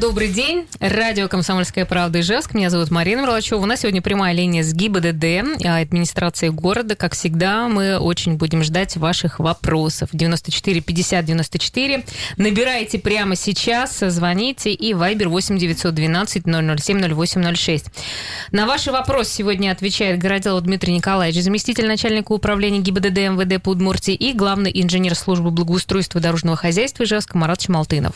Добрый день. Радио «Комсомольская правда» Ижевск. Меня зовут Марина Мерлачева. У нас сегодня прямая линия с ГИБДД, а, администрации города. Как всегда, мы очень будем ждать ваших вопросов. 94 50 94. Набирайте прямо сейчас, звоните. И Вайбер 8 912 007 0806. На ваши вопросы сегодня отвечает Городилов Дмитрий Николаевич, заместитель начальника управления ГИБДД МВД по Удмуртии и главный инженер службы благоустройства дорожного хозяйства Ижевска Марат Чмалтынов.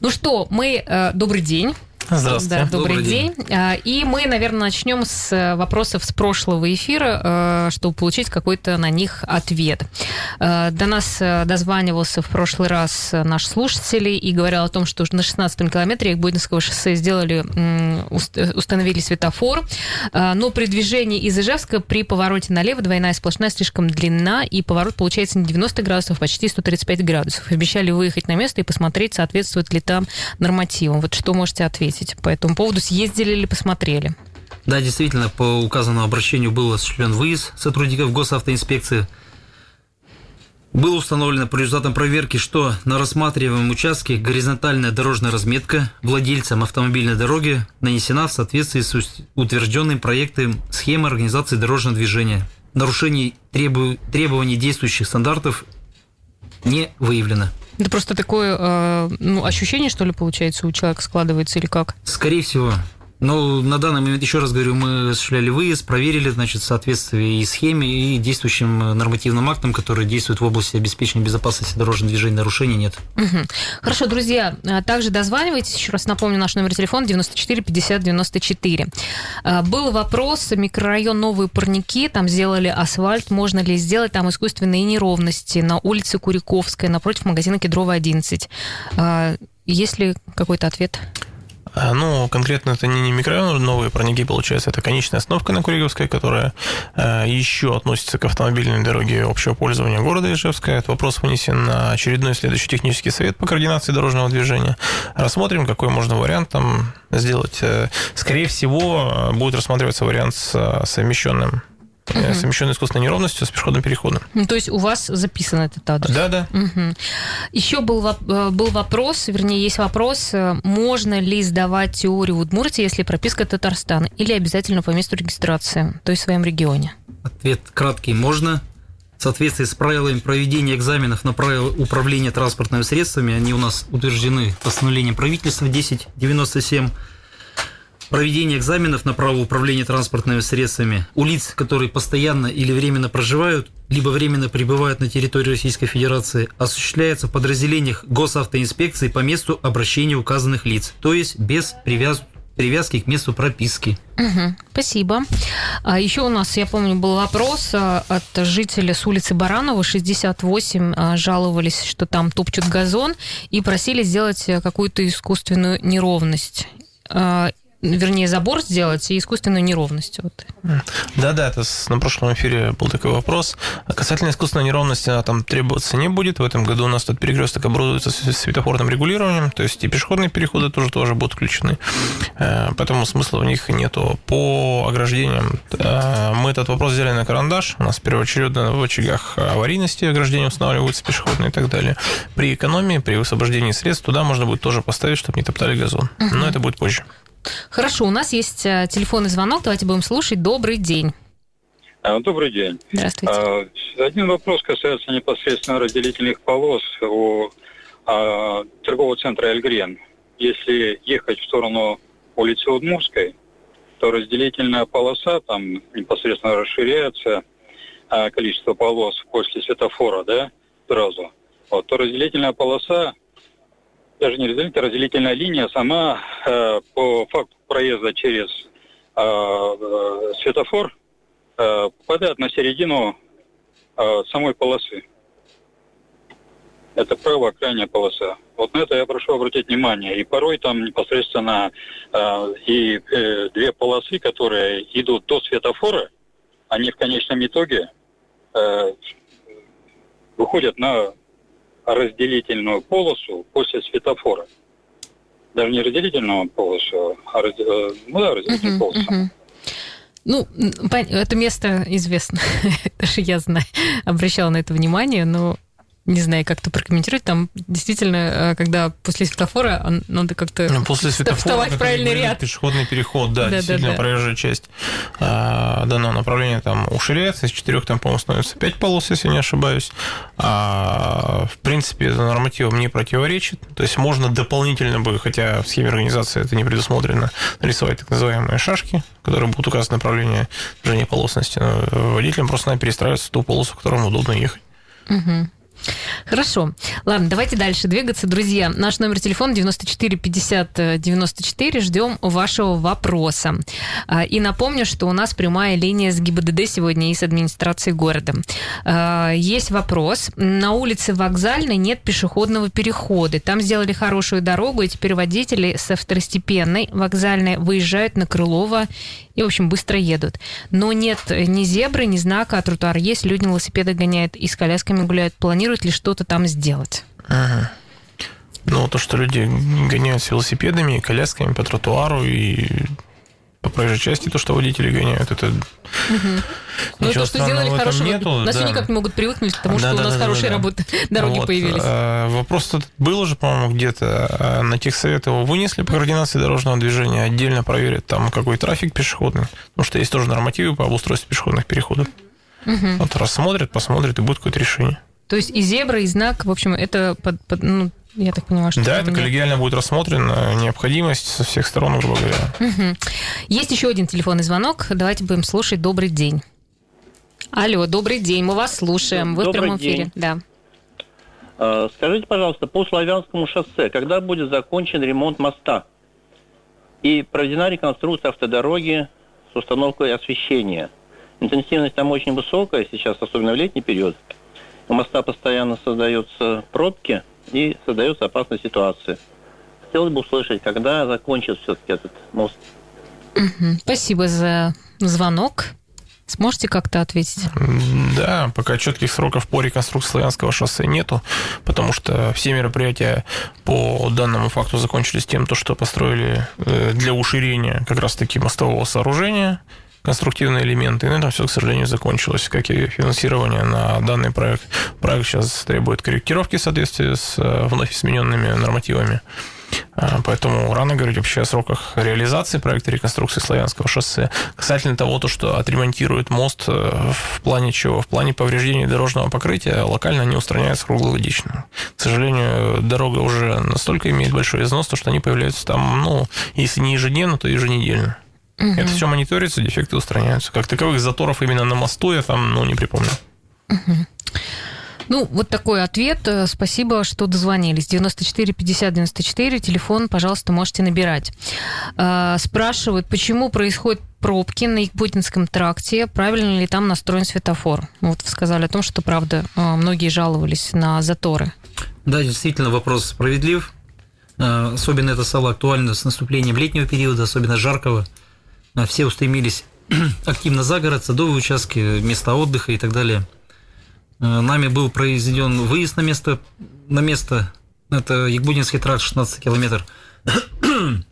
Ну что, мы Э, добрый день. Здравствуйте. Да, добрый, добрый день. день. А, и мы, наверное, начнем с э, вопросов с прошлого эфира, э, чтобы получить какой-то на них ответ. Э, до нас дозванивался в прошлый раз наш слушатель и говорил о том, что на 16-м километре Бойдинского шоссе сделали, установили светофор, но при движении из Ижевска при повороте налево двойная сплошная слишком длинна, и поворот получается не 90 градусов, а почти 135 градусов. Обещали выехать на место и посмотреть, соответствует ли там нормативам. Вот что можете ответить? Ответить по этому поводу? Съездили или посмотрели? Да, действительно, по указанному обращению был осуществлен выезд сотрудников госавтоинспекции. Было установлено по результатам проверки, что на рассматриваемом участке горизонтальная дорожная разметка владельцам автомобильной дороги нанесена в соответствии с утвержденным проектом схемы организации дорожного движения. Нарушений требований действующих стандартов не выявлено. Это просто такое э, ну, ощущение, что ли, получается, у человека складывается или как? Скорее всего. Но на данный момент, еще раз говорю, мы осуществляли выезд, проверили, значит, соответствие и схеме, и действующим нормативным актам, которые действуют в области обеспечения безопасности дорожного движения, нарушений нет. Угу. Хорошо, друзья, а также дозванивайтесь, еще раз напомню, наш номер телефона 94 50 94. Был вопрос, микрорайон Новые Парники, там сделали асфальт, можно ли сделать там искусственные неровности на улице Куриковская, напротив магазина Кедрова 11. А, есть ли какой-то ответ? А, ну, конкретно это не, микрорайон, новые парники, получается, это конечная остановка на Куриговской, которая э, еще относится к автомобильной дороге общего пользования города Ижевска. Этот вопрос вынесен на очередной следующий технический совет по координации дорожного движения. Рассмотрим, какой можно вариант там сделать. Э, скорее всего, будет рассматриваться вариант с совмещенным угу. совмещенной искусственной неровностью с пешеходным переходом. Ну, то есть у вас записан этот адрес? Да, да. Угу. Еще был, э, был вопрос, вернее, есть вопрос, э, можно ли сдавать теорию в Удмуртии, если прописка Татарстана, или обязательно по месту регистрации, то есть в своем регионе? Ответ краткий. Можно. В соответствии с правилами проведения экзаменов на правила управления транспортными средствами, они у нас утверждены постановлением правительства 1097 проведение экзаменов на право управления транспортными средствами у лиц, которые постоянно или временно проживают, либо временно пребывают на территории Российской Федерации, осуществляется в подразделениях госавтоинспекции по месту обращения указанных лиц, то есть без привяз привязки к месту прописки. Угу, спасибо. А еще у нас, я помню, был вопрос а, от жителя с улицы Баранова, 68, а, жаловались, что там топчут газон и просили сделать какую-то искусственную неровность вернее, забор сделать и искусственную неровность. Вот. Да-да, это на прошлом эфире был такой вопрос. Касательно искусственной неровности, она там требоваться не будет. В этом году у нас тут перекресток оборудуется светофорным регулированием, то есть и пешеходные переходы тоже, тоже будут включены. Э, поэтому смысла в них нету. По ограждениям э, мы этот вопрос взяли на карандаш. У нас первоочередно в очагах аварийности ограждения устанавливаются пешеходные и так далее. При экономии, при высвобождении средств туда можно будет тоже поставить, чтобы не топтали газон. Но это будет позже. Хорошо, у нас есть э, телефонный звонок, давайте будем слушать. Добрый день. А, добрый день. Здравствуйте. А, один вопрос касается непосредственно разделительных полос у а, торгового центра «Эльгрен». Если ехать в сторону улицы Удмурской, то разделительная полоса там непосредственно расширяется количество полос после светофора, да, сразу. Вот, то разделительная полоса даже не разделительная, разделительная линия сама э, по факту проезда через э, э, светофор э, попадает на середину э, самой полосы. Это правая крайняя полоса. Вот на это я прошу обратить внимание. И порой там непосредственно э, и э, две полосы, которые идут до светофора, они в конечном итоге э, выходят на разделительную полосу после светофора. даже не разделительного полоса, а ради... Э, ну да, разделительного uh-huh, полоса. Uh-huh. Ну, это место известно, даже я знаю, обращала на это внимание, но не знаю, как это прокомментировать. Там действительно, э, когда после светофора надо как-то ну, после светофора, вставать в правильный ряд. Пешеходный переход, да, да действительно, да, да. проезжая часть а, данного направления там уширяется, из четырех там, по-моему, становится пять полос, если не ошибаюсь. А, в принципе, это нормативом не противоречит. То есть можно дополнительно бы, хотя в схеме организации это не предусмотрено, нарисовать так называемые шашки, которые будут указывать направление движения полосности. Но водителям просто надо перестраиваться в ту полосу, в котором удобно ехать. Угу. Хорошо. Ладно, давайте дальше двигаться. Друзья, наш номер телефона 94 50 94. Ждем вашего вопроса. А, и напомню, что у нас прямая линия с ГИБДД сегодня и с администрацией города. А, есть вопрос. На улице Вокзальной нет пешеходного перехода. Там сделали хорошую дорогу, и теперь водители со второстепенной вокзальной выезжают на Крылова и, в общем, быстро едут. Но нет ни зебры, ни знака, а тротуар есть, люди на велосипедах гоняют и с колясками гуляют. Планируют ли что-то там сделать? Ага. Ну, то, что люди гоняют с велосипедами, колясками по тротуару и по проезжей части то, что водители гоняют, это угу. Ну, то, что сделали хорошего, нету, на да. все никак не могут привыкнуть к тому, да, что да, у нас да, хорошие да, работы, дороги вот. появились. А, вопрос тут был уже, по-моему, где-то. А, на тех совет его вынесли по координации дорожного движения, отдельно проверят там, какой трафик пешеходный, потому что есть тоже нормативы по обустройству пешеходных переходов. Угу. Вот рассмотрят, посмотрят, и будет какое-то решение. То есть и зебра, и знак, в общем, это под, под, ну, я так понимаю, что... Да, это нет. коллегиально будет рассмотрена необходимость со всех сторон, грубо говоря. Угу. Есть еще один телефонный звонок. Давайте будем слушать. Добрый день. Алло, добрый день, мы вас слушаем. Вы добрый в прямом день. эфире. Да. А, скажите, пожалуйста, по Славянскому шоссе, когда будет закончен ремонт моста и проведена реконструкция автодороги с установкой освещения? Интенсивность там очень высокая сейчас, особенно в летний период. У моста постоянно создаются пробки – и создается опасная ситуация. Хотелось бы услышать, когда закончится все-таки этот мост. Угу. Спасибо за звонок. Сможете как-то ответить? Да, пока четких сроков по реконструкции Славянского шоссе нету, потому что все мероприятия по данному факту закончились тем, то, что построили э, для уширения как раз-таки мостового сооружения – конструктивные элементы. И на этом все, к сожалению, закончилось, как и финансирование на данный проект. Проект сейчас требует корректировки в соответствии с э, вновь измененными нормативами. А, поэтому рано говорить вообще о сроках реализации проекта реконструкции Славянского шоссе. Касательно того, то, что отремонтируют мост э, в плане чего? В плане повреждений дорожного покрытия локально не устраняются круглогодично. К сожалению, дорога уже настолько имеет большой износ, то, что они появляются там, ну, если не ежедневно, то еженедельно. Угу. Это все мониторится, дефекты устраняются. Как таковых заторов именно на мосту я там ну, не припомню. Угу. Ну, вот такой ответ. Э, спасибо, что дозвонились. 94 50 94. Телефон, пожалуйста, можете набирать. Э, спрашивают, почему происходят пробки на Якутинском тракте, правильно ли там настроен светофор? Вот вы сказали о том, что, правда, э, многие жаловались на заторы. Да, действительно, вопрос справедлив. Особенно это стало актуально с наступлением летнего периода, особенно жаркого – все устремились активно за город, садовые участки, места отдыха и так далее. Э, нами был произведен выезд на место, на место это Ягбудинский тракт, 16 километр.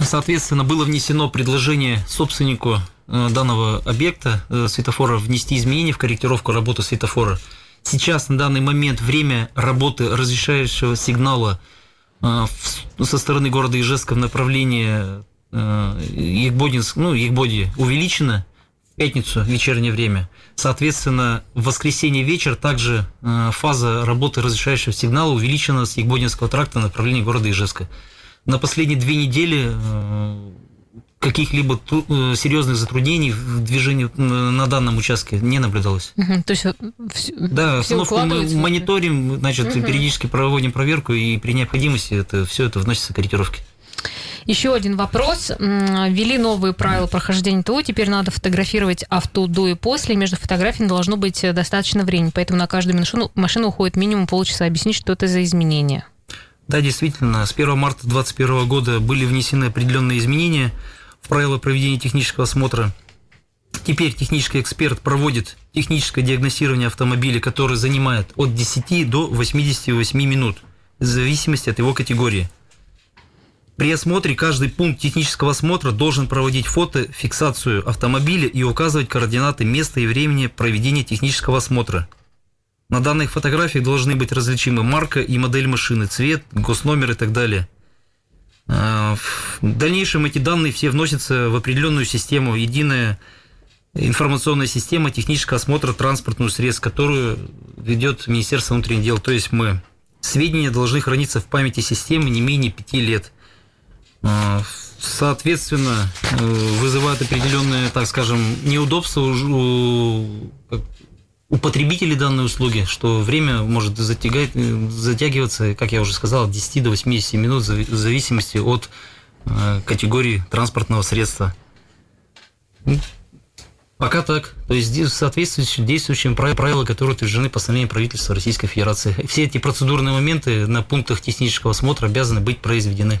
Соответственно, было внесено предложение собственнику э, данного объекта э, светофора внести изменения в корректировку работы светофора. Сейчас, на данный момент, время работы разрешающего сигнала со стороны города Ижевска в направлении Егбодинск, ну, Егбоди увеличено в пятницу в вечернее время. Соответственно, в воскресенье вечер также э, фаза работы разрешающего сигнала увеличена с Егбодинского тракта в направлении города Ижевска. На последние две недели э, каких-либо э, серьезных затруднений в движении на данном участке не наблюдалось. Угу, то есть все, да, все остановку мы мониторим, значит, угу. периодически проводим проверку, и при необходимости это все это вносится корректировки. Еще один вопрос. Ввели новые правила прохождения ТО. Теперь надо фотографировать авто до и после. Между фотографиями должно быть э, достаточно времени. Поэтому на каждую машину, машину уходит минимум полчаса. Объяснить, что это за изменения. Да, действительно, с 1 марта 2021 года были внесены определенные изменения в правила проведения технического осмотра. Теперь технический эксперт проводит техническое диагностирование автомобиля, которое занимает от 10 до 88 минут, в зависимости от его категории. При осмотре каждый пункт технического осмотра должен проводить фото-фиксацию автомобиля и указывать координаты места и времени проведения технического осмотра. На данных фотографиях должны быть различимы марка и модель машины, цвет, госномер и так далее. А, в дальнейшем эти данные все вносятся в определенную систему, единая информационная система технического осмотра транспортных средств, которую ведет Министерство внутренних дел, то есть мы. Сведения должны храниться в памяти системы не менее пяти лет – соответственно, э, вызывает определенные, так скажем, неудобства у, у потребителей данной услуги, что время может затягать, затягиваться, как я уже сказал, от 10 до 80 минут в зависимости от э, категории транспортного средства. Пока так. То есть в действующими правилами, которые утверждены постановлением правительства Российской Федерации. Все эти процедурные моменты на пунктах технического осмотра обязаны быть произведены.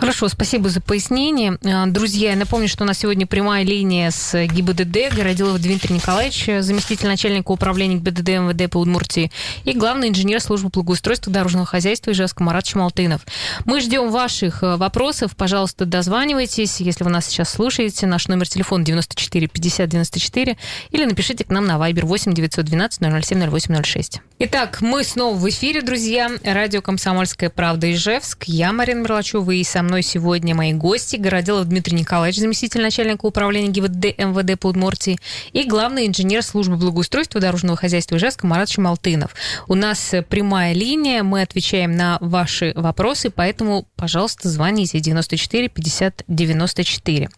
Хорошо, спасибо за пояснение. А, друзья, я напомню, что у нас сегодня прямая линия с ГИБДД, Городилов Дмитрий Николаевич, заместитель начальника управления ГИБДД МВД по Удмуртии и главный инженер службы благоустройства дорожного хозяйства Ижевска Марат Чмалтынов. Мы ждем ваших э, вопросов. Пожалуйста, дозванивайтесь, если вы нас сейчас слушаете. Наш номер телефона 94 50 94 или напишите к нам на Viber 8 912 007 0806. Итак, мы снова в эфире, друзья. Радио «Комсомольская правда» Ижевск. Я Марина Мерлачева и со мной сегодня мои гости. Городилов Дмитрий Николаевич, заместитель начальника управления ГИБДД МВД по Удмуртии и главный инженер службы благоустройства дорожного хозяйства Ижевска Марат Шамалтынов. У нас прямая линия, мы отвечаем на ваши вопросы, поэтому, пожалуйста, звоните 94 50 94.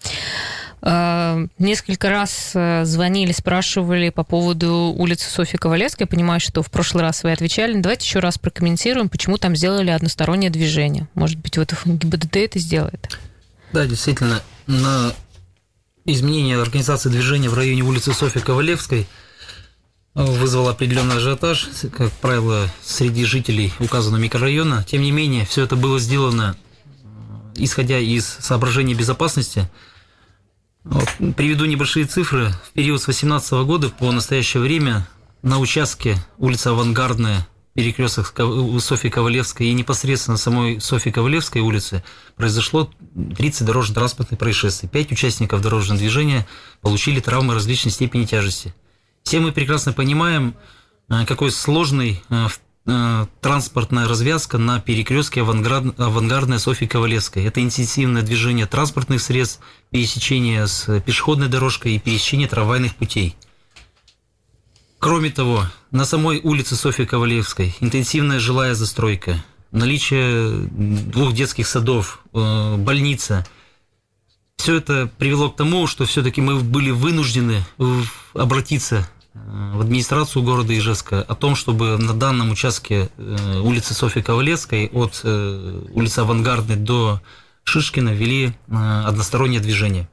Э, несколько раз э, звонили, спрашивали по поводу улицы Софьи Ковалевской. Я понимаю, что в прошлый раз вы отвечали. Давайте еще раз прокомментируем, почему там сделали одностороннее движение. Может быть, вот ГИБДД это сделает? Да, действительно, на изменение организации движения в районе улицы Софьи Ковалевской вызвал определенный ажиотаж, как правило, среди жителей указанного микрорайона. Тем не менее, все это было сделано исходя из соображений безопасности – приведу небольшие цифры. В период с 2018 года по настоящее время на участке улица Авангардная, перекресток Софьи Ковалевской и непосредственно самой Софьи Ковалевской улице произошло 30 дорожно-транспортных происшествий. Пять участников дорожного движения получили травмы различной степени тяжести. Все мы прекрасно понимаем, э, какой сложный э, Э, транспортная развязка на перекрестке авангард, авангардная Софьи Ковалевской. Это интенсивное движение транспортных средств, пересечение с пешеходной дорожкой и пересечение трамвайных путей. Кроме того, на самой улице Софьи Ковалевской интенсивная жилая застройка, наличие двух детских садов, э, больница. Все это привело к тому, что все-таки мы были вынуждены обратиться в администрацию города Ижевска о том, чтобы на данном участке э, улицы Софьи Ковалевской от э, улицы Авангардной до Шишкина вели э, одностороннее движение.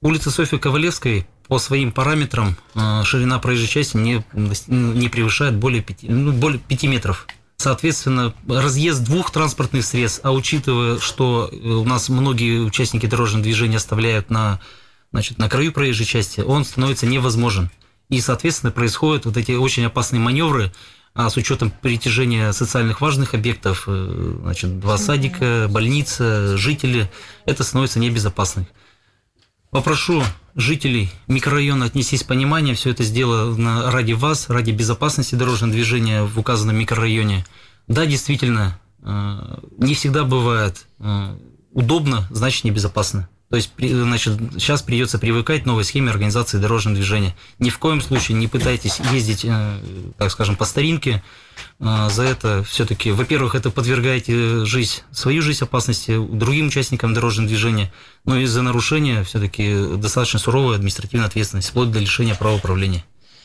Улица Софьи Ковалевской по своим параметрам ширина проезжей части не, не превышает более 5, ну, более 5 метров. Соответственно, разъезд двух транспортных средств, а учитывая, что у нас многие участники дорожного движения оставляют на значит, на краю проезжей части, он становится невозможен. И, соответственно, происходят вот эти очень опасные маневры, а с учетом притяжения социальных важных объектов, э, значит, два садика, больница, жители, это становится небезопасным. Попрошу жителей микрорайона отнестись с пониманием, все это сделано ради вас, ради безопасности дорожного движения в указанном микрорайоне. Да, действительно, э, не всегда бывает э, удобно, значит небезопасно. То есть, значит, сейчас придется привыкать к новой схеме организации дорожного движения. Ни в коем случае не пытайтесь ездить, э, так скажем, по старинке. Э, за это все-таки, во-первых, это подвергаете жизнь, свою жизнь опасности другим участникам дорожного движения, но и за нарушение все-таки достаточно суровая административная ответственность, вплоть до лишения права управления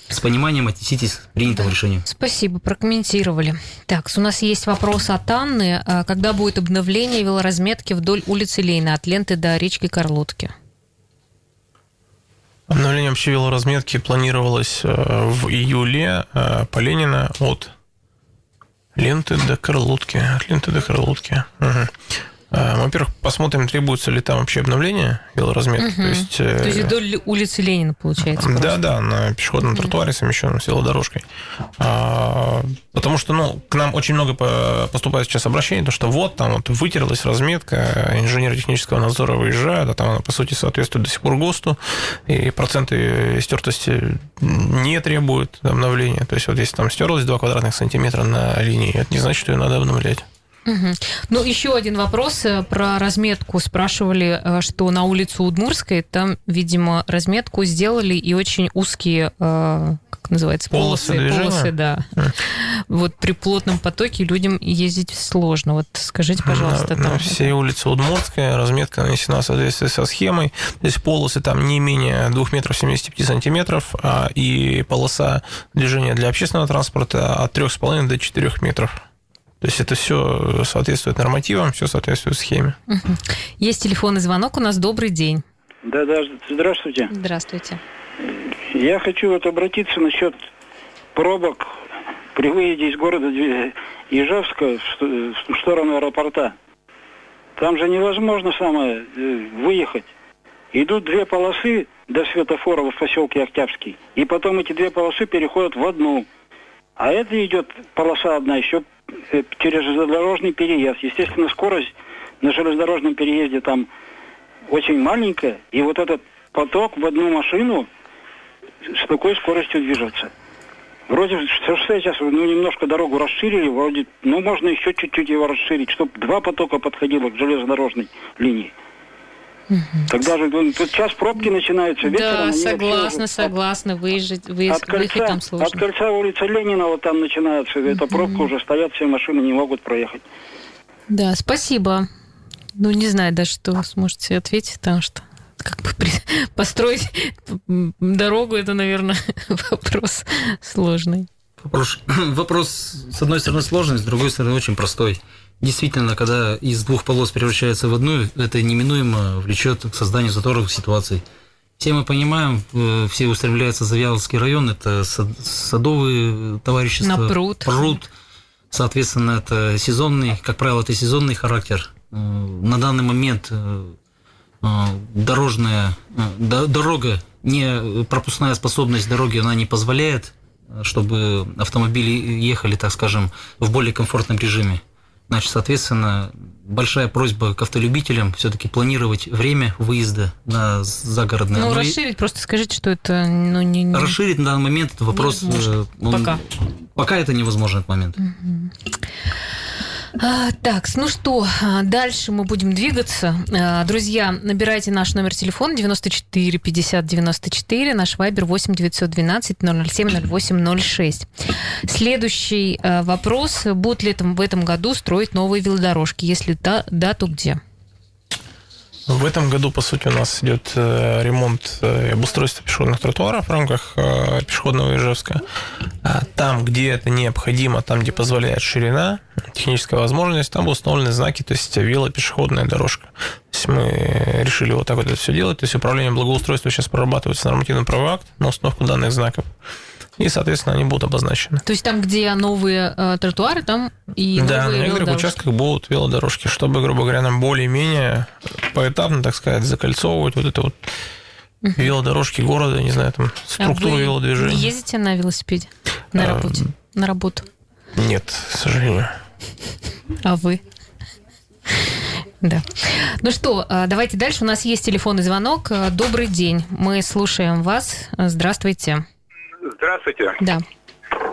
с пониманием отнеситесь к принятому да. решению. Спасибо, прокомментировали. Так, у нас есть вопрос от Анны. А когда будет обновление велоразметки вдоль улицы Лейна от ленты до речки Карлотки? Обновление вообще велоразметки планировалось э, в июле э, по Ленина от ленты до Карлотки. От ленты до Карлотки. Угу. Мы во-первых, посмотрим, требуется ли там вообще обновление велоразметки. Угу. То есть, То есть вдоль улицы Ленина, получается. Да, да, на пешеходном тротуаре совмещенном с велодорожкой. А, потому что, ну, к нам очень много поступает сейчас обращений, то что вот там вот вытерлась разметка, инженеры технического надзора выезжают, а там она, по сути, соответствует до сих пор ГОСТу, и проценты стертости не требуют обновления. То есть вот если там стерлось 2 квадратных сантиметра на линии, это не значит, что ее надо обновлять. Угу. Ну, еще один вопрос э, про разметку. Спрашивали, э, что на улицу Удмурской там, видимо, разметку сделали и очень узкие, э, как называется, полосы, полосы, полосы да. Mm. Вот при плотном потоке людям ездить сложно. Вот скажите, пожалуйста. На, там... на всей улице Удмуртская разметка нанесена в соответствии со схемой. То есть полосы там не менее 2 метров 75 сантиметров, а и полоса движения для общественного транспорта от 3,5 до 4 метров. То есть это все соответствует нормативам, все соответствует схеме. Есть телефонный звонок у нас. Добрый день. Да, да, здравствуйте. Здравствуйте. Я хочу вот обратиться насчет пробок при выезде из города Ижевска в сторону аэропорта. Там же невозможно самое э, выехать. Идут две полосы до светофора в поселке Октябрьский, и потом эти две полосы переходят в одну. А это идет полоса одна еще через железнодорожный переезд. Естественно, скорость на железнодорожном переезде там очень маленькая, и вот этот поток в одну машину с такой скоростью движется. Вроде шоссе сейчас ну, немножко дорогу расширили, вроде, ну, можно еще чуть-чуть его расширить, чтобы два потока подходило к железнодорожной линии. Угу. Тогда же ну, тут сейчас пробки начинаются вечером. Да, согласна, согласна. Выезжать, выезд, от кольца, выехать там сложно. От кольца улицы Ленина вот там начинается. Угу. Эта пробка уже стоят, все машины не могут проехать. Да, спасибо. Ну, не знаю даже, что сможете ответить, потому что как бы при... построить дорогу, это, наверное, вопрос сложный. Вопрос, вопрос, с одной стороны, сложный, с другой стороны, очень простой. Действительно, когда из двух полос превращается в одну, это неминуемо влечет к созданию заторов ситуаций. Все мы понимаем, э, все устремляются за Вяловский район, это садовые товарищества. На пруд. Пруд. Соответственно, это сезонный, как правило, это сезонный характер. Э, на данный момент э, дорожная дорога, не пропускная способность дороги, она не позволяет, чтобы автомобили ехали, так скажем, в более комфортном режиме. Значит, соответственно, большая просьба к автолюбителям все-таки планировать время выезда на загородное. Ну, расширить, просто скажите, что это ну, не, не... Расширить на данный момент это вопрос... Э, он, пока. Пока это невозможно этот момент. Угу. А, так, ну что, а, дальше мы будем двигаться. А, друзья, набирайте наш номер телефона 94 50 94, наш вайбер 8 912 007 08 06. Следующий вопрос. Будут ли там в этом году строить новые велодорожки? Если да, да, то где? В этом году, по сути, у нас идет э, ремонт э, и обустройство пешеходных тротуаров в рамках э, пешеходного Ижевска. А там, где это необходимо, там, где позволяет ширина, техническая возможность, там установлены знаки, то есть велопешеходная дорожка. То есть мы решили вот так вот это все делать. То есть управление благоустройства сейчас прорабатывается нормативный правовой акт на установку данных знаков и, соответственно, они будут обозначены. То есть там, где новые э, тротуары, там и да, новые на некоторых участках будут велодорожки, чтобы, грубо говоря, нам более-менее поэтапно, так сказать, закольцовывать вот это вот угу. велодорожки города, не знаю, там структуру а вы велодвижения. Ездите на велосипеде на а, работе, на работу? Нет, к сожалению. А вы? Да. Ну что, а, давайте дальше. У нас есть телефонный звонок. Добрый день. Мы слушаем вас. Здравствуйте. Здравствуйте. Да.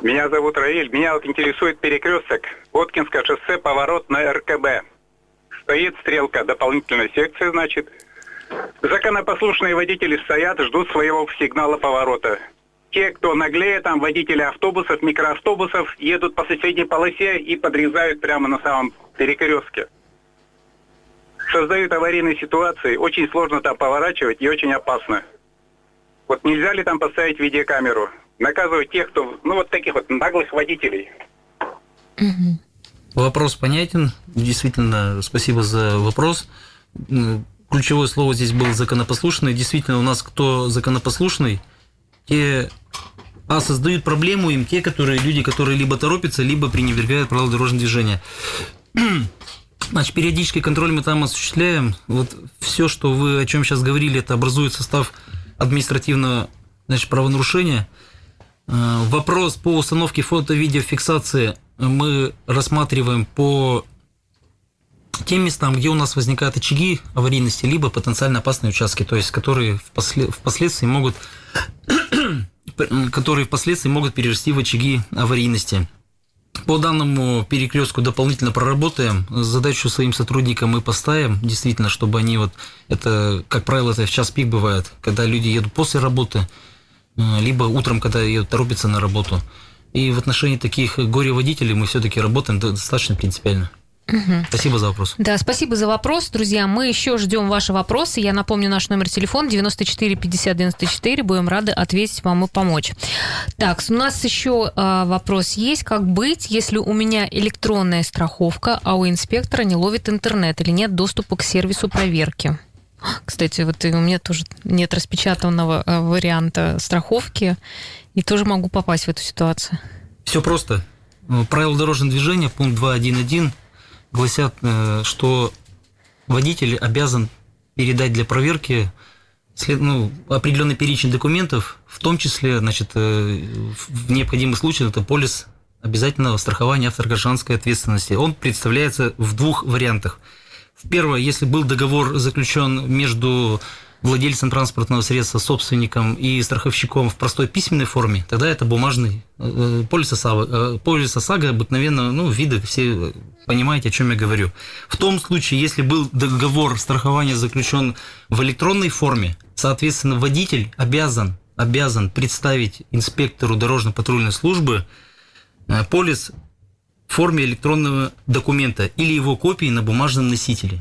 Меня зовут Раиль. Меня вот интересует перекресток. Воткинское шоссе, поворот на РКБ. Стоит стрелка дополнительной секции, значит. Законопослушные водители стоят, ждут своего сигнала поворота. Те, кто наглее, там водители автобусов, микроавтобусов, едут по соседней полосе и подрезают прямо на самом перекрестке. Создают аварийные ситуации, очень сложно там поворачивать и очень опасно. Вот нельзя ли там поставить видеокамеру? Наказывать тех, кто, ну, вот таких вот наглых водителей. Вопрос понятен. Действительно, спасибо за вопрос. Ключевое слово здесь было законопослушный. Действительно, у нас кто законопослушный, те а создают проблему им те, которые люди, которые либо торопятся, либо пренебрегают правила дорожного движения. Значит, периодический контроль мы там осуществляем. Вот все, что вы о чем сейчас говорили, это образует состав административного значит, правонарушения. Э, вопрос по установке фото-видеофиксации мы рассматриваем по тем местам, где у нас возникают очаги аварийности, либо потенциально опасные участки, то есть которые впоследствии могут, которые впоследствии могут перерасти в очаги аварийности. По данному перекрестку дополнительно проработаем. Задачу своим сотрудникам мы поставим, действительно, чтобы они вот, это, как правило, это в час пик бывает, когда люди едут после работы, либо утром, когда едут торопятся на работу. И в отношении таких горе-водителей мы все-таки работаем достаточно принципиально. Угу. Спасибо за вопрос. Да, спасибо за вопрос, друзья. Мы еще ждем ваши вопросы. Я напомню наш номер телефона 94 50 94. Будем рады ответить вам и помочь. Так, у нас еще а, вопрос есть. Как быть, если у меня электронная страховка, а у инспектора не ловит интернет или нет доступа к сервису проверки? Кстати, вот у меня тоже нет распечатанного а, варианта страховки, и тоже могу попасть в эту ситуацию. Все просто. Правила дорожного движения, пункт 2.1.1 гласят, э, что водитель обязан передать для проверки ну, определенный перечень документов, в том числе, значит, э, в необходимых случаях это полис обязательного страхования автогражданской ответственности. Он представляется в двух вариантах. Первое, если был договор заключен между владельцем транспортного средства, собственником и страховщиком в простой письменной форме, тогда это бумажный э, э, полис ОСАГО. Э, полис ОСАГО обыкновенно, ну, виды все понимаете, о чем я говорю. В том случае, если был договор страхования заключен в электронной форме, соответственно, водитель обязан, обязан представить инспектору дорожно-патрульной службы полис в форме электронного документа или его копии на бумажном носителе.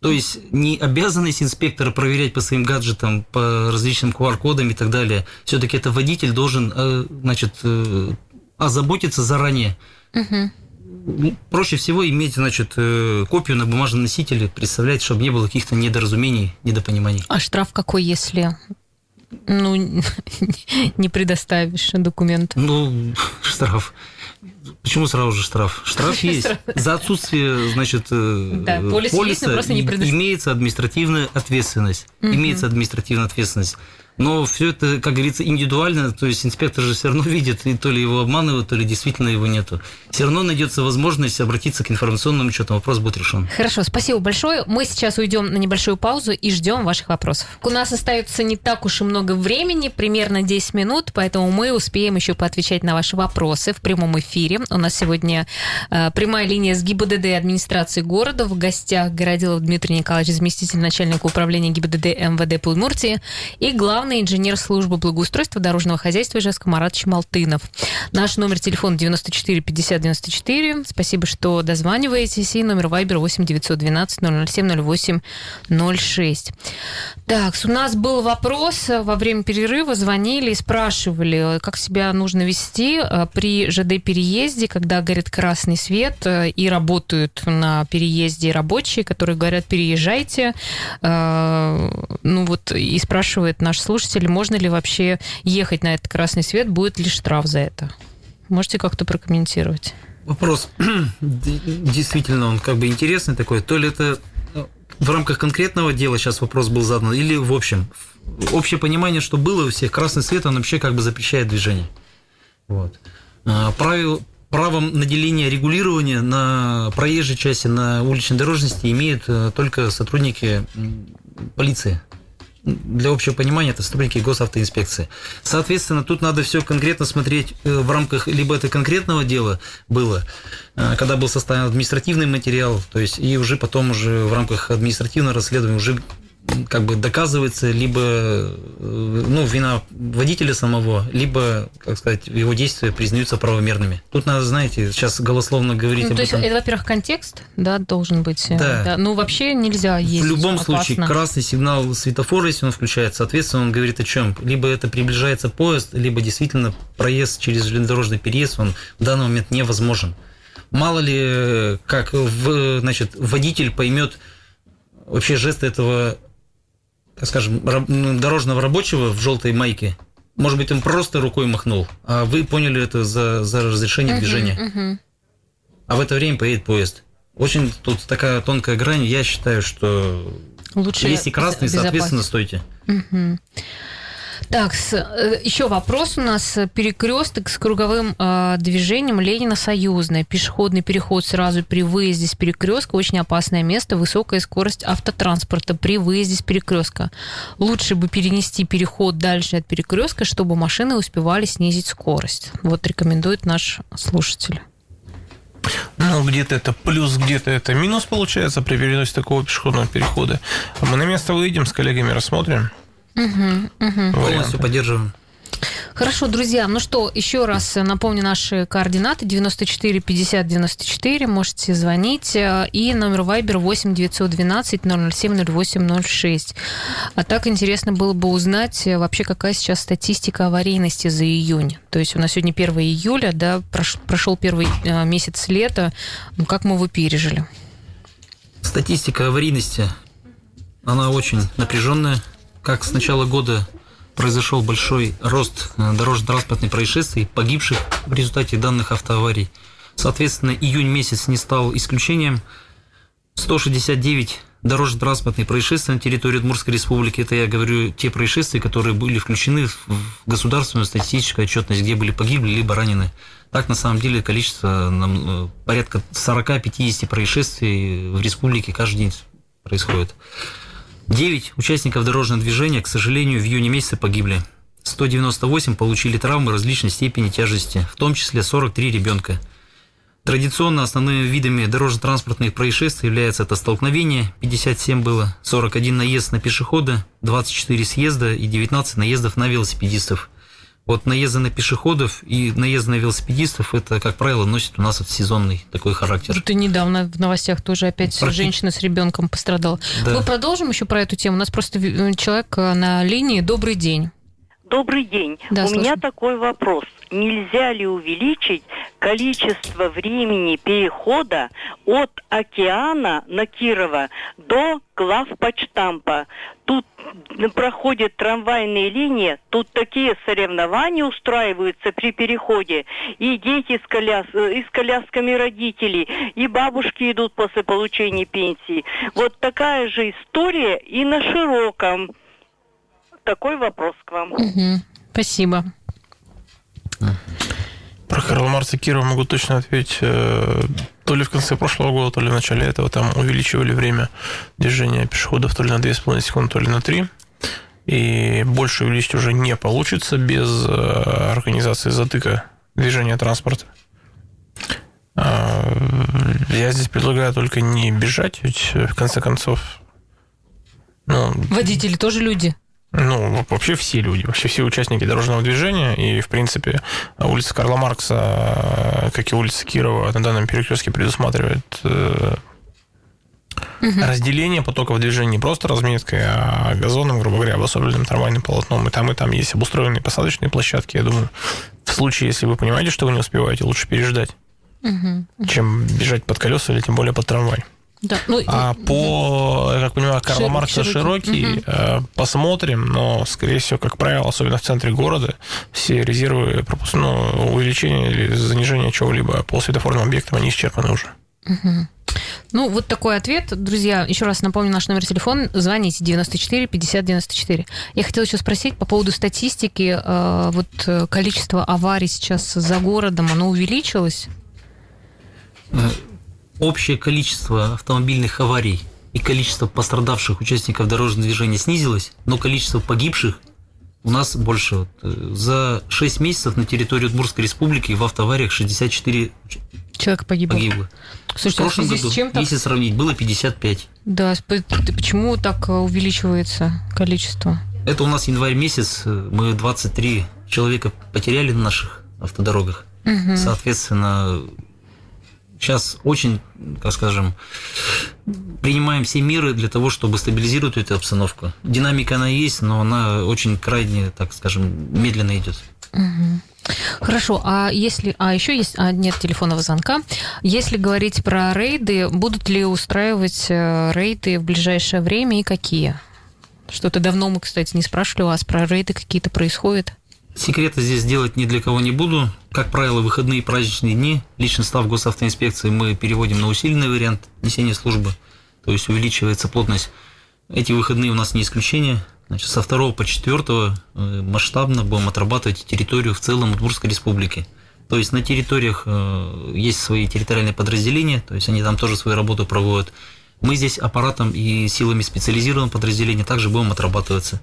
То есть не обязанность инспектора проверять по своим гаджетам, по различным QR-кодам и так далее. Все-таки это водитель должен, э, значит, э, озаботиться заранее. Угу. Проще всего иметь, значит, э, копию на бумажном носителе, представлять, чтобы не было каких-то недоразумений, недопониманий. А штраф какой, если ну, не предоставишь документ? Ну, штраф. Почему сразу же штраф? Штраф есть. За отсутствие, значит, э, да, полис полиса есть, не предо... имеется административная ответственность. Угу. Имеется административная ответственность. Но все это, как говорится, индивидуально, то есть инспектор же все равно видит, и то ли его обманывают, то ли действительно его нету. Все равно найдется возможность обратиться к информационному учету, вопрос будет решен. Хорошо, спасибо большое. Мы сейчас уйдем на небольшую паузу и ждем ваших вопросов. У нас остается не так уж и много времени, примерно 10 минут, поэтому мы успеем еще поотвечать на ваши вопросы в прямом эфире. У нас сегодня э, прямая линия с ГИБДД администрации города. В гостях Городилов Дмитрий Николаевич, заместитель начальника управления ГИБДД МВД Пулмуртии и главный главный инженер службы благоустройства дорожного хозяйства Ижевска Марат Чемалтынов. Наш номер телефона 94 50 94. Спасибо, что дозваниваетесь. И номер Вайбер 8 912 007 08 06. Так, у нас был вопрос во время перерыва. Звонили и спрашивали, как себя нужно вести э, при ЖД-переезде, когда горит красный свет э, и работают на переезде рабочие, которые говорят, переезжайте. Э, ну вот и спрашивает наш слушатель, слушатели, можно ли вообще ехать на этот красный свет, будет ли штраф за это? Можете как-то прокомментировать? Вопрос действительно, он как бы интересный такой. То ли это ну, в рамках конкретного дела сейчас вопрос был задан, или в общем. Общее понимание, что было у всех, красный свет, он вообще как бы запрещает движение. Вот. А, правил, правом наделения регулирования на проезжей части, на уличной дорожности имеют э, только сотрудники полиции для общего понимания, это сотрудники госавтоинспекции. Соответственно, тут надо все конкретно смотреть э, в рамках либо это конкретного дела было, э, когда был составлен административный материал, то есть и уже потом уже в рамках административного расследования уже как бы доказывается либо э, ну, вина водителя самого, либо, как сказать, его действия признаются правомерными. Тут надо, знаете, сейчас голословно говорить ну, об то этом. есть это, во-первых, контекст, да, должен быть. Э, да. да. Ну, вообще нельзя ездить. В любом опасно. случае, красный сигнал светофора, если он включается, соответственно, он говорит о чем? Либо это приближается поезд, либо действительно проезд через железнодорожный переезд, он в данный момент невозможен. Мало ли, э, как в, значит, водитель поймет вообще жесты этого так скажем, ну, дорожного рабочего в желтой майке, может быть, он просто рукой махнул, а вы поняли это за, за разрешение uh-huh, движения. Uh-huh. А в это время поедет поезд. Очень тут такая тонкая грань. Я считаю, что Лучше есть и красный, безопасность. соответственно, стойте. Мгм. Так, с- э, еще вопрос у нас. Перекресток с круговым э, движением Ленина Союзная. Пешеходный переход сразу при выезде с перекрестка. Очень опасное место. Высокая скорость автотранспорта при выезде с перекрестка. Лучше бы перенести переход дальше от перекрестка, чтобы машины успевали снизить скорость. Вот рекомендует наш слушатель. Ну, где-то это плюс, где-то это минус получается при переносе такого пешеходного перехода. А Мы на место выйдем, с коллегами рассмотрим. Полностью Варианты. поддерживаем. Хорошо, друзья, ну что, еще раз напомню наши координаты 94 50 94, можете звонить, э, и номер Viber 8 912 007 08 06. А так интересно было бы узнать э, вообще, какая сейчас статистика аварийности за июнь. То есть у нас сегодня 1 июля, да, прош- прошел первый э, месяц лета, ну как мы его пережили? Статистика аварийности, она очень напряженная. Как с начала года произошел большой рост э, дорожно-транспортных происшествий, погибших в результате данных автоаварий. Соответственно, июнь месяц не стал исключением. 169 дорожно-транспортных происшествий на территории Удмуртской республики. Это я говорю те происшествия, которые были включены в государственную статистическую отчетность, где были погибли либо ранены. Так, на самом деле, количество нам, э, порядка 40-50 происшествий в республике каждый день происходит. 9 участников дорожного движения, к сожалению, в июне месяце погибли. 198 получили травмы различной степени тяжести, в том числе 43 ребенка. Традиционно основными видами дорожно-транспортных происшествий являются это столкновение, 57 было, 41 наезд на пешехода, 24 съезда и 19 наездов на велосипедистов. Вот наезды на пешеходов и наезды на велосипедистов, это, как правило, носит у нас вот сезонный такой характер. Тут и недавно в новостях тоже опять Практи- женщина с ребенком пострадала. Да. Мы продолжим еще про эту тему. У нас просто э, человек э, на линии. Добрый день. Добрый день. Да, У меня слушаю. такой вопрос. Нельзя ли увеличить количество времени перехода от океана на Кирова до главпочтампа? Тут проходят трамвайные линии, тут такие соревнования устраиваются при переходе. И дети с, коляс... э, и с колясками родителей, и бабушки идут после получения пенсии. Вот такая же история и на широком. Такой вопрос к вам. Мгм. Спасибо. Марса Кирова могу точно ответить. э, То ли в конце прошлого года, то ли в начале этого там увеличивали время движения пешеходов то ли на 2,5 секунды, то ли на 3. И больше увеличить уже не получится без э, организации затыка движения транспорта. А, Я здесь предлагаю только не бежать, ведь э, в конце концов, ну, Водители тоже люди. Ну, вообще все люди, вообще все участники дорожного движения. И, в принципе, улица Карла Маркса, как и улица Кирова, на данном перекрестке предусматривает э, разделение потоков движения не просто разметкой, а газоном, грубо говоря, обособленным трамвайным полотном. И там, и там есть обустроенные посадочные площадки. Я думаю, в случае, если вы понимаете, что вы не успеваете, лучше переждать, чем бежать под колеса или тем более под трамвай. Да. Ну, А по, я как понимаю, Карла Широкий, Маркса широкий. широкий, э, посмотрим, но, скорее всего, как правило, особенно в центре города, все резервы пропуск... ну, увеличения или занижения чего-либо по светофорным объектам, они исчерпаны уже. Ну, вот такой ответ. Друзья, еще раз напомню наш номер телефона. Звоните 94 50 94. Я хотела еще спросить по поводу статистики. э, Вот э, количество аварий сейчас за городом, оно увеличилось? Общее количество автомобильных аварий и количество пострадавших участников дорожного движения снизилось, но количество погибших у нас больше. Э, За 6 месяцев на территории Удмуртской республики в автоавариях 64 Человек погиб. погибло. В Слушайте, а в прошлом связи году, с чем если сравнить, было 55. Да, почему так э, увеличивается количество? Это у нас январь месяц, э, мы 23 человека потеряли на наших автодорогах. Соответственно, сейчас очень, как скажем, принимаем все меры для того, чтобы стабилизировать эту обстановку. Динамика она есть, но она очень крайне, так скажем, медленно идет. Хорошо, а если... А еще есть... А, нет телефонного звонка. Если говорить про рейды, будут ли устраивать э, рейды в ближайшее время и какие? Что-то давно мы, кстати, не спрашивали у вас про рейды какие-то происходят. Секрета здесь делать ни для кого не буду. Как правило, выходные и праздничные дни личный состав госавтоинспекции мы переводим на усиленный вариант несения службы, то есть увеличивается плотность. Эти выходные у нас не исключение. Значит, со 2 по 4 э, масштабно будем отрабатывать территорию в целом Удмуртской республики. То есть на территориях э, есть свои территориальные подразделения, то есть они там тоже свою работу проводят. Мы здесь аппаратом и силами специализированного подразделения также будем отрабатываться.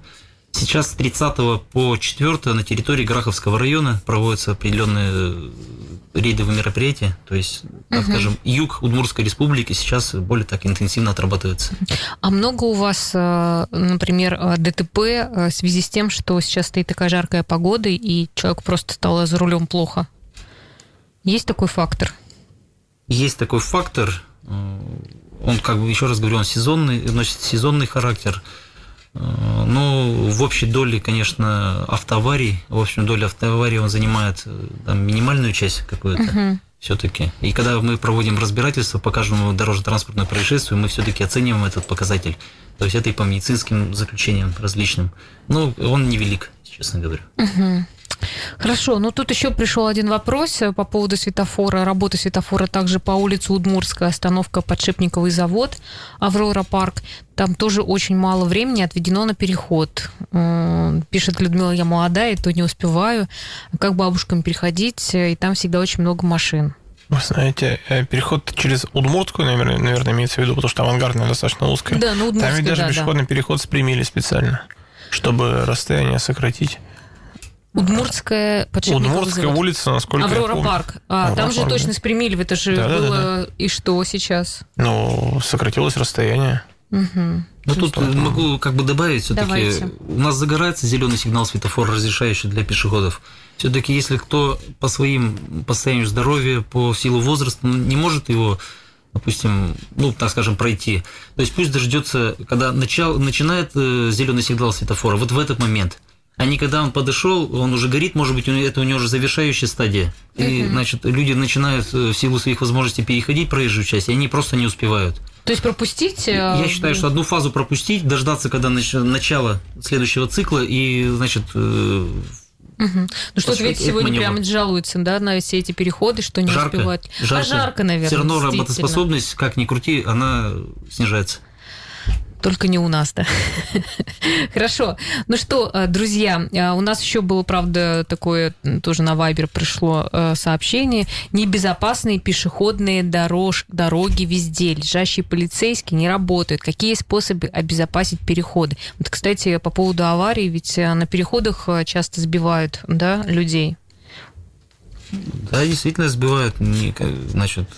Сейчас с 30 по 4 на территории Граховского района проводятся определенные э, рейдовые мероприятия. То есть, так угу. скажем, юг Удмуртской республики сейчас более так интенсивно отрабатывается. А много у вас, э, например, э, ДТП в связи с тем, что сейчас стоит такая жаркая погода, и человек просто стало за рулем плохо? Есть такой фактор? Есть такой фактор. Он, как бы, еще раз говорю, он сезонный, носит сезонный характер – ну, в общей доле, конечно, автоаварий, в общем доле автоаварий он занимает э, там, минимальную часть какую-то угу. все-таки. И когда мы проводим разбирательство по каждому дорожно-транспортному происшествию, мы все-таки оцениваем этот показатель. То есть это и по медицинским заключениям различным. Ну, он невелик, честно говоря. Угу. Хорошо, ну тут еще пришел один вопрос э, по поводу светофора, работы светофора также по улице Удмурская, остановка Подшипниковый завод, Аврора парк. Там тоже очень мало времени отведено на переход. Пишет Людмила, я молодая, то не успеваю. Как бабушкам переходить? И там всегда очень много машин. Вы знаете, э, переход через Удмуртскую, наверное, наверное, имеется в виду, потому что авангардная достаточно узкая. Да, ну Удмуртская, Там ведь даже да, пешеходный да. переход спрямили специально, чтобы расстояние сократить. Удмуртская, Удмуртская завод. улица, насколько Аврора я помню. парк. А, Аврора там же парк, точно да. спрямили, это же Да, да, было... да, И что сейчас? Ну, сократилось расстояние. Угу. Ну, тут могу как бы добавить, все-таки у нас загорается зеленый сигнал светофора, разрешающий для пешеходов. Все-таки, если кто по своим по состоянию здоровья, по силу возраста ну, не может его, допустим, ну, так скажем, пройти, то есть пусть дождется, когда начал, начинает э, зеленый сигнал светофора, вот в этот момент. А не когда он подошел, он уже горит, может быть, это у него уже завершающая стадия. И, значит, люди начинают э, в силу своих возможностей переходить проезжую часть, и они просто не успевают. То есть пропустить... э, Я считаю, что одну фазу пропустить, дождаться, когда нач- начало следующего цикла, и, значит, Мгм. Ну что, После видите, этого сегодня прямо жалуются, да, на все эти переходы, что не жарко, успевают. жарко. А жарко, наверное, Все равно работоспособность, как ни крути, она снижается. Только не у нас, да. Хорошо. Ну что, э, друзья, э, у нас еще было, правда, такое, тоже на Вайбер пришло э, сообщение. Небезопасные пешеходные дорож, дороги везде. Лежащие полицейские не работают. Какие способы обезопасить переходы? Вот, кстати, по поводу аварий, ведь на переходах часто сбивают, да, людей. Да, действительно сбивают, значит,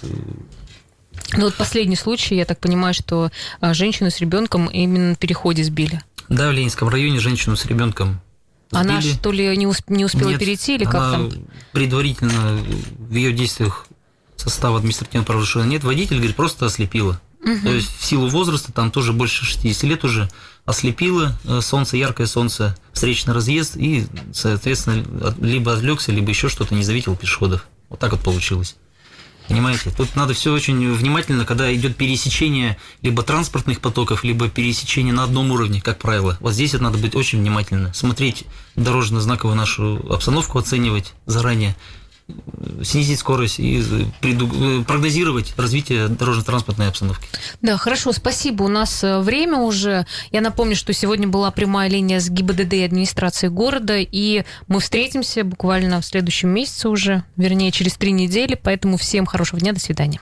Ну вот последний случай, я так понимаю, что э, женщину с ребенком именно на переходе сбили. да, в Ленинском районе женщину с ребенком Она что ли не, усп- не успела Нет, перейти или как там? предварительно в ее действиях состава административного правонарушения нет. Водитель, говорит, просто ослепила. То есть в силу возраста, там тоже больше 60 лет уже, ослепило э, солнце, яркое солнце, встречный разъезд, и, соответственно, от- либо отвлекся, либо еще что-то не заметил пешеходов. Вот так вот получилось. Понимаете? Тут надо все очень внимательно, когда идет пересечение либо транспортных потоков, либо пересечение на одном уровне, как правило. Вот здесь вот надо быть очень внимательно, смотреть дорожно-знаковую нашу обстановку, оценивать заранее, снизить скорость и э, прогнозировать развитие дорожно-транспортной обстановки. Да, хорошо, спасибо. У нас э, время уже. Я напомню, что сегодня была прямая линия с ГИБДД и администрацией города, и мы встретимся буквально в следующем месяце уже, вернее, через три недели. Поэтому всем хорошего дня, до свидания.